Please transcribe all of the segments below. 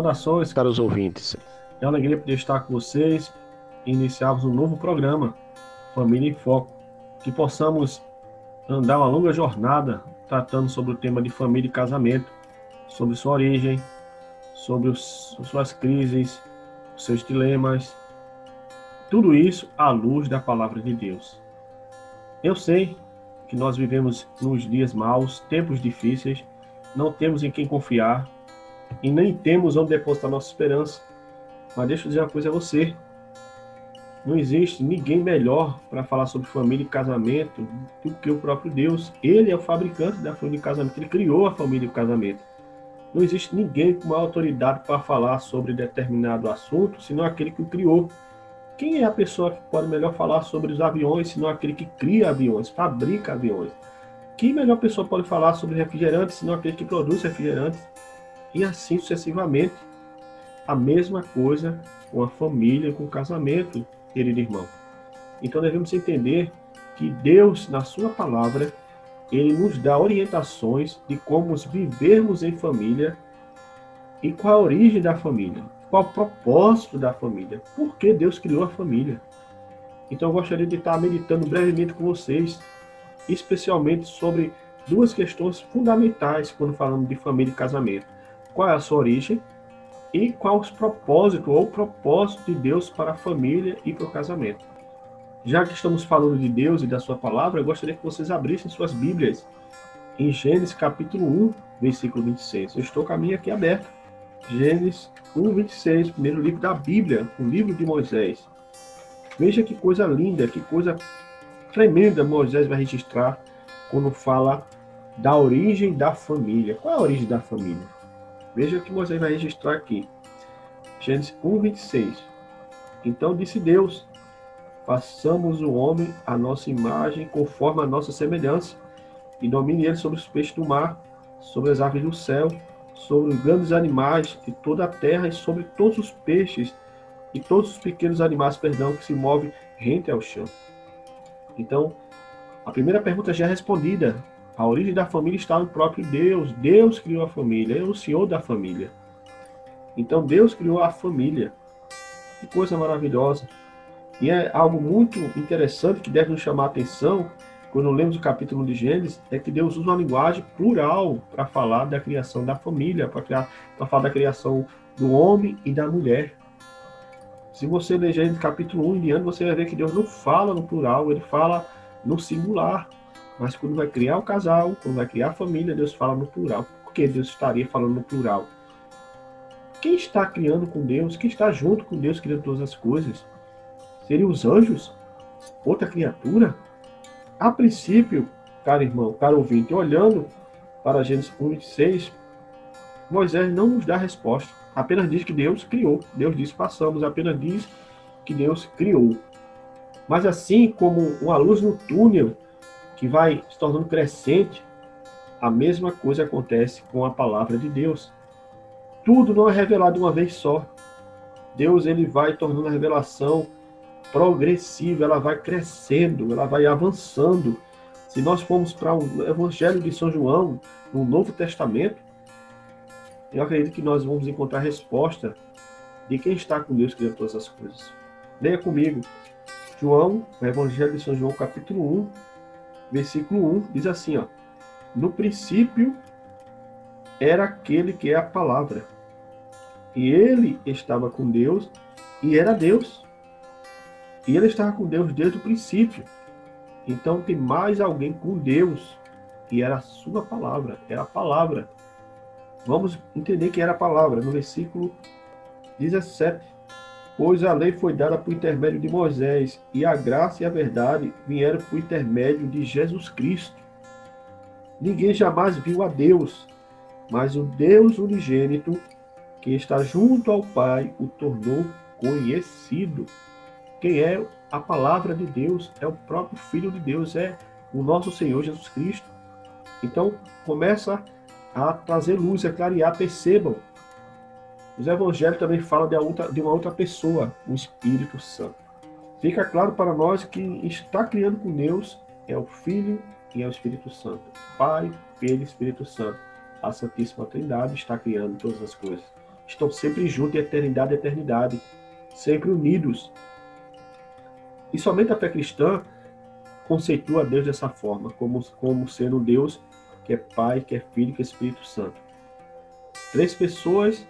Saudações, caros ouvintes. É uma alegria poder estar com vocês e iniciarmos um novo programa, Família em Foco. Que possamos andar uma longa jornada tratando sobre o tema de família e casamento, sobre sua origem, sobre os, suas crises, seus dilemas. Tudo isso à luz da palavra de Deus. Eu sei que nós vivemos nos dias maus, tempos difíceis, não temos em quem confiar, e nem temos onde depositar nossa esperança. Mas deixa eu dizer uma coisa a você. Não existe ninguém melhor para falar sobre família e casamento do que o próprio Deus. Ele é o fabricante da família e casamento. Ele criou a família e o casamento. Não existe ninguém com maior autoridade para falar sobre determinado assunto, senão aquele que o criou. Quem é a pessoa que pode melhor falar sobre os aviões, senão aquele que cria aviões, fabrica aviões? Quem melhor pessoa pode falar sobre refrigerantes, senão aquele que produz refrigerantes? E assim sucessivamente. A mesma coisa com a família, com o casamento, querido irmão. Então devemos entender que Deus, na sua palavra, ele nos dá orientações de como vivermos em família e qual a origem da família, qual o propósito da família, por que Deus criou a família. Então eu gostaria de estar meditando brevemente com vocês, especialmente sobre duas questões fundamentais quando falamos de família e casamento qual é a sua origem e qual os propósitos ou propósito de Deus para a família e para o casamento. Já que estamos falando de Deus e da sua palavra, eu gostaria que vocês abrissem suas Bíblias em Gênesis capítulo 1, versículo 26. Eu estou com a minha aqui aberta. Gênesis 1, 26, primeiro livro da Bíblia, o livro de Moisés. Veja que coisa linda, que coisa tremenda Moisés vai registrar quando fala da origem da família. Qual é a origem da família? Veja o que Moisés vai registrar aqui. Gênesis 1, 26. Então disse Deus: Façamos o homem a nossa imagem, conforme a nossa semelhança, e domine ele sobre os peixes do mar, sobre as aves do céu, sobre os grandes animais de toda a terra e sobre todos os peixes e todos os pequenos animais, perdão, que se movem rente ao chão. Então, a primeira pergunta já é respondida. A origem da família está no próprio Deus. Deus criou a família, é o Senhor da família. Então Deus criou a família. Que coisa maravilhosa. E é algo muito interessante que deve nos chamar a atenção quando lemos o capítulo de Gênesis, é que Deus usa uma linguagem plural para falar da criação da família, para falar da criação do homem e da mulher. Se você ler Gênesis capítulo 1 em diante, você vai ver que Deus não fala no plural, ele fala no singular. Mas quando vai criar o casal, quando vai criar a família, Deus fala no plural. Por que Deus estaria falando no plural? Quem está criando com Deus? Quem está junto com Deus criando todas as coisas? Seriam os anjos? Outra criatura? A princípio, caro irmão, caro ouvinte, olhando para Gênesis 1, 26, Moisés não nos dá resposta. Apenas diz que Deus criou. Deus diz passamos, apenas diz que Deus criou. Mas assim como uma luz no túnel que vai se tornando crescente, a mesma coisa acontece com a palavra de Deus. Tudo não é revelado uma vez só. Deus ele vai tornando a revelação progressiva, ela vai crescendo, ela vai avançando. Se nós formos para o Evangelho de São João, no Novo Testamento, eu acredito que nós vamos encontrar a resposta de quem está com Deus criando todas as coisas. Leia comigo. João, o Evangelho de São João, capítulo 1, versículo 1, diz assim, ó: No princípio era aquele que é a palavra. E ele estava com Deus e era Deus. E ele estava com Deus desde o princípio. Então tem mais alguém com Deus, e era a sua palavra, era a palavra. Vamos entender que era a palavra no versículo 17. Pois a lei foi dada por intermédio de Moisés, e a graça e a verdade vieram por intermédio de Jesus Cristo. Ninguém jamais viu a Deus, mas o Deus unigênito, que está junto ao Pai, o tornou conhecido. Quem é a palavra de Deus? É o próprio Filho de Deus, é o nosso Senhor Jesus Cristo. Então, começa a trazer luz, a clarear, percebam. Os evangelhos também falam de, outra, de uma outra pessoa, o Espírito Santo. Fica claro para nós que está criando com Deus é o Filho e é o Espírito Santo. Pai, Filho e Espírito Santo. A Santíssima Trindade está criando todas as coisas. Estão sempre juntos de eternidade a eternidade, sempre unidos. E somente a fé cristã conceitua Deus dessa forma, como, como sendo um Deus que é Pai, que é Filho, que é Espírito Santo. Três pessoas,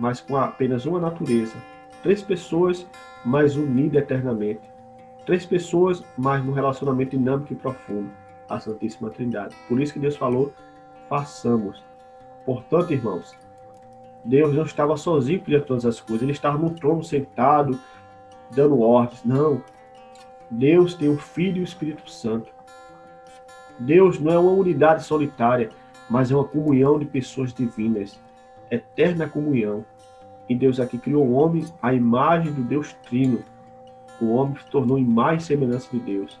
mas com apenas uma natureza. Três pessoas, mas unidas eternamente. Três pessoas, mas num relacionamento dinâmico e profundo. A Santíssima Trindade. Por isso que Deus falou, façamos. Portanto, irmãos, Deus não estava sozinho criando todas as coisas. Ele estava no trono sentado, dando ordens. Não. Deus tem o Filho e o Espírito Santo. Deus não é uma unidade solitária, mas é uma comunhão de pessoas divinas, eterna comunhão. E Deus aqui criou o homem à imagem do Deus Trino. O homem se tornou imagem e semelhança de Deus.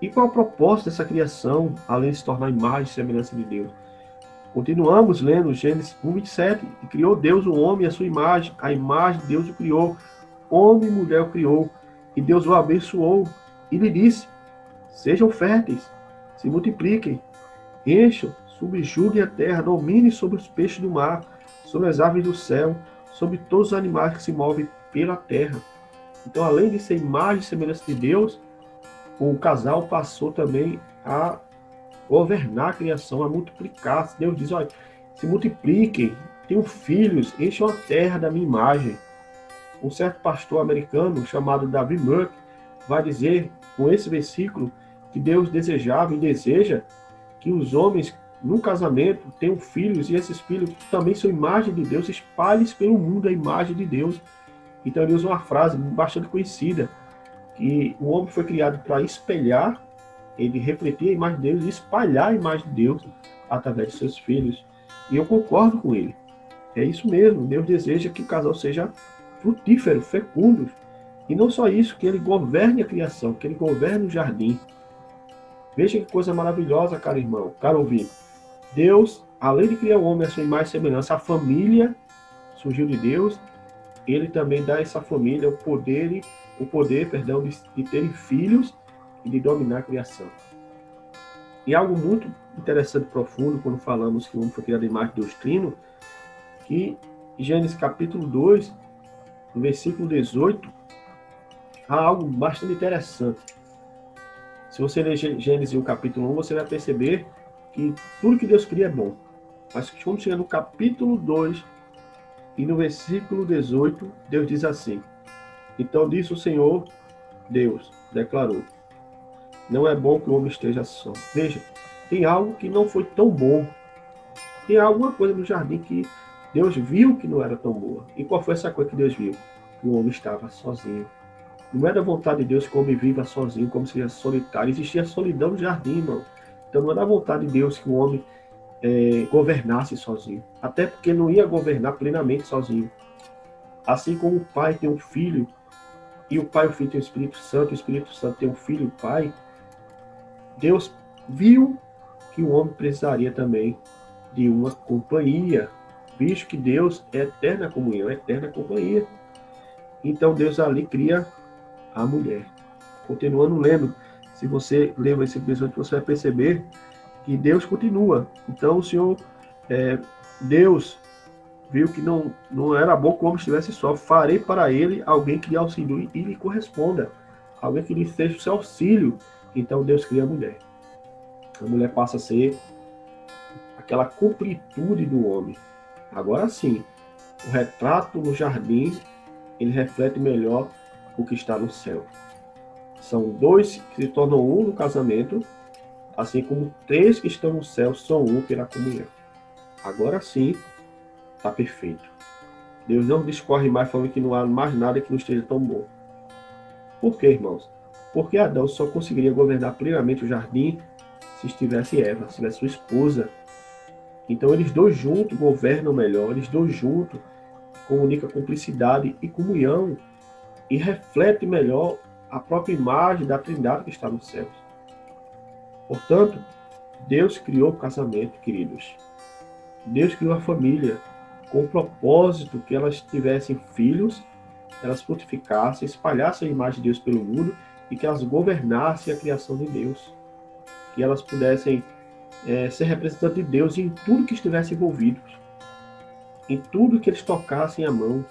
E qual é o propósito dessa criação, além de se tornar imagem e semelhança de Deus? Continuamos lendo Gênesis 1, 27. E criou Deus o homem à sua imagem, a imagem de Deus o criou. Homem e mulher o criou. E Deus o abençoou. E lhe disse: Sejam férteis, se multipliquem, encham, subjuguem a terra, dominem sobre os peixes do mar, sobre as aves do céu, sobre todos os animais que se movem pela terra. Então, além de ser imagem e semelhança de Deus, o casal passou também a governar a criação, a multiplicar. Deus diz: olha, se multipliquem, tenham filhos, encham a terra da minha imagem. Um certo pastor americano chamado David Merck vai dizer com esse versículo que Deus desejava e deseja que os homens no casamento tenham filhos e esses filhos também são imagem de Deus, espalhes pelo mundo a imagem de Deus. Então ele usa uma frase bastante conhecida, que o homem foi criado para espelhar, ele refletir a imagem de Deus e espalhar a imagem de Deus através de seus filhos. E eu concordo com ele. É isso mesmo, Deus deseja que o casal seja frutífero, fecundo. E não só isso, que ele governe a criação, que ele governe o jardim. Veja que coisa maravilhosa, caro irmão, caro ouvinte. Deus, além de criar o homem a sua imagem e semelhança, a família surgiu de Deus, ele também dá a essa família o poder, o poder, perdão, de, de terem filhos e de dominar a criação. E algo muito interessante e profundo quando falamos que o homem foi criado em imagem de Deus Trino, que Gênesis capítulo 2, no versículo 18, há algo bastante interessante. Se você ler Gênesis o capítulo 1, você vai perceber que tudo que Deus cria é bom. Mas quando chega no capítulo 2 e no versículo 18, Deus diz assim: Então disse o Senhor, Deus, declarou: Não é bom que o homem esteja só. Veja, tem algo que não foi tão bom. Tem alguma coisa no jardim que Deus viu que não era tão boa. E qual foi essa coisa que Deus viu? Que o homem estava sozinho. Não era vontade de Deus que o homem viva sozinho, como se fosse solitário. Existia solidão no jardim, irmão. Então não era vontade de Deus que o homem é, governasse sozinho. Até porque não ia governar plenamente sozinho. Assim como o pai tem um filho, e o pai e o filho tem o Espírito Santo, o Espírito Santo tem um filho e o pai, Deus viu que o homem precisaria também de uma companhia, visto que Deus é eterna comunhão, é eterna companhia. Então Deus ali cria a mulher. Continuando lendo, se você ler esse episódio, você vai perceber que Deus continua. Então o Senhor, é, Deus, viu que não, não era bom que o homem estivesse só. Farei para ele alguém que lhe auxilie e lhe corresponda. Alguém que lhe seja o seu auxílio. Então Deus cria a mulher. A mulher passa a ser aquela completude do homem. Agora sim, o retrato no jardim, ele reflete melhor o que está no céu. São dois que se tornam um no casamento, assim como três que estão no céu são um pela comunhão. Agora sim, está perfeito. Deus não discorre mais falando que não há mais nada que não esteja tão bom. Por quê, irmãos? Porque Adão só conseguiria governar plenamente o jardim se estivesse Eva, se tivesse sua esposa. Então eles dois juntos governam melhor, eles dois juntos comunicam cumplicidade e comunhão e refletem melhor a própria imagem da Trindade que está nos céus. Portanto, Deus criou o casamento, queridos. Deus criou a família com o propósito que elas tivessem filhos, elas frutificassem, espalhassem a imagem de Deus pelo mundo e que elas governassem a criação de Deus. Que elas pudessem é, ser representantes de Deus em tudo que estivesse envolvido, em tudo que eles tocassem a mão.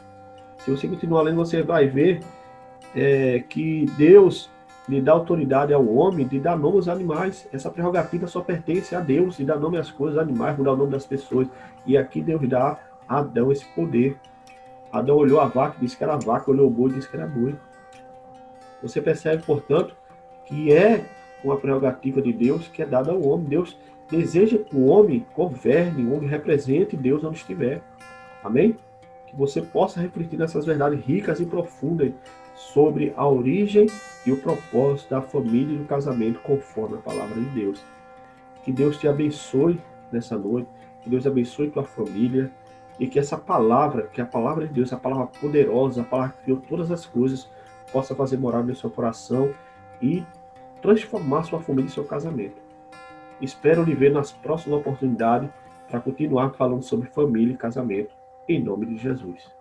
Se você continuar lendo, você vai ver é, que Deus lhe dá autoridade ao homem de dar nome aos animais. Essa prerrogativa só pertence a Deus, de dar nome às coisas, aos animais, mudar o nome das pessoas. E aqui Deus dá a Adão esse poder. Adão olhou a vaca e disse que era vaca, olhou o boi e disse que era boi. Você percebe, portanto, que é uma prerrogativa de Deus que é dada ao homem. Deus deseja que o homem governe, o homem represente Deus onde estiver. Amém? Que você possa refletir nessas verdades ricas e profundas sobre a origem e o propósito da família e do casamento conforme a palavra de Deus. Que Deus te abençoe nessa noite, que Deus abençoe tua família e que essa palavra, que a palavra de Deus, a palavra poderosa, a palavra que criou todas as coisas, possa fazer morar no seu coração e transformar sua família e seu casamento. Espero lhe ver nas próximas oportunidades para continuar falando sobre família e casamento, em nome de Jesus.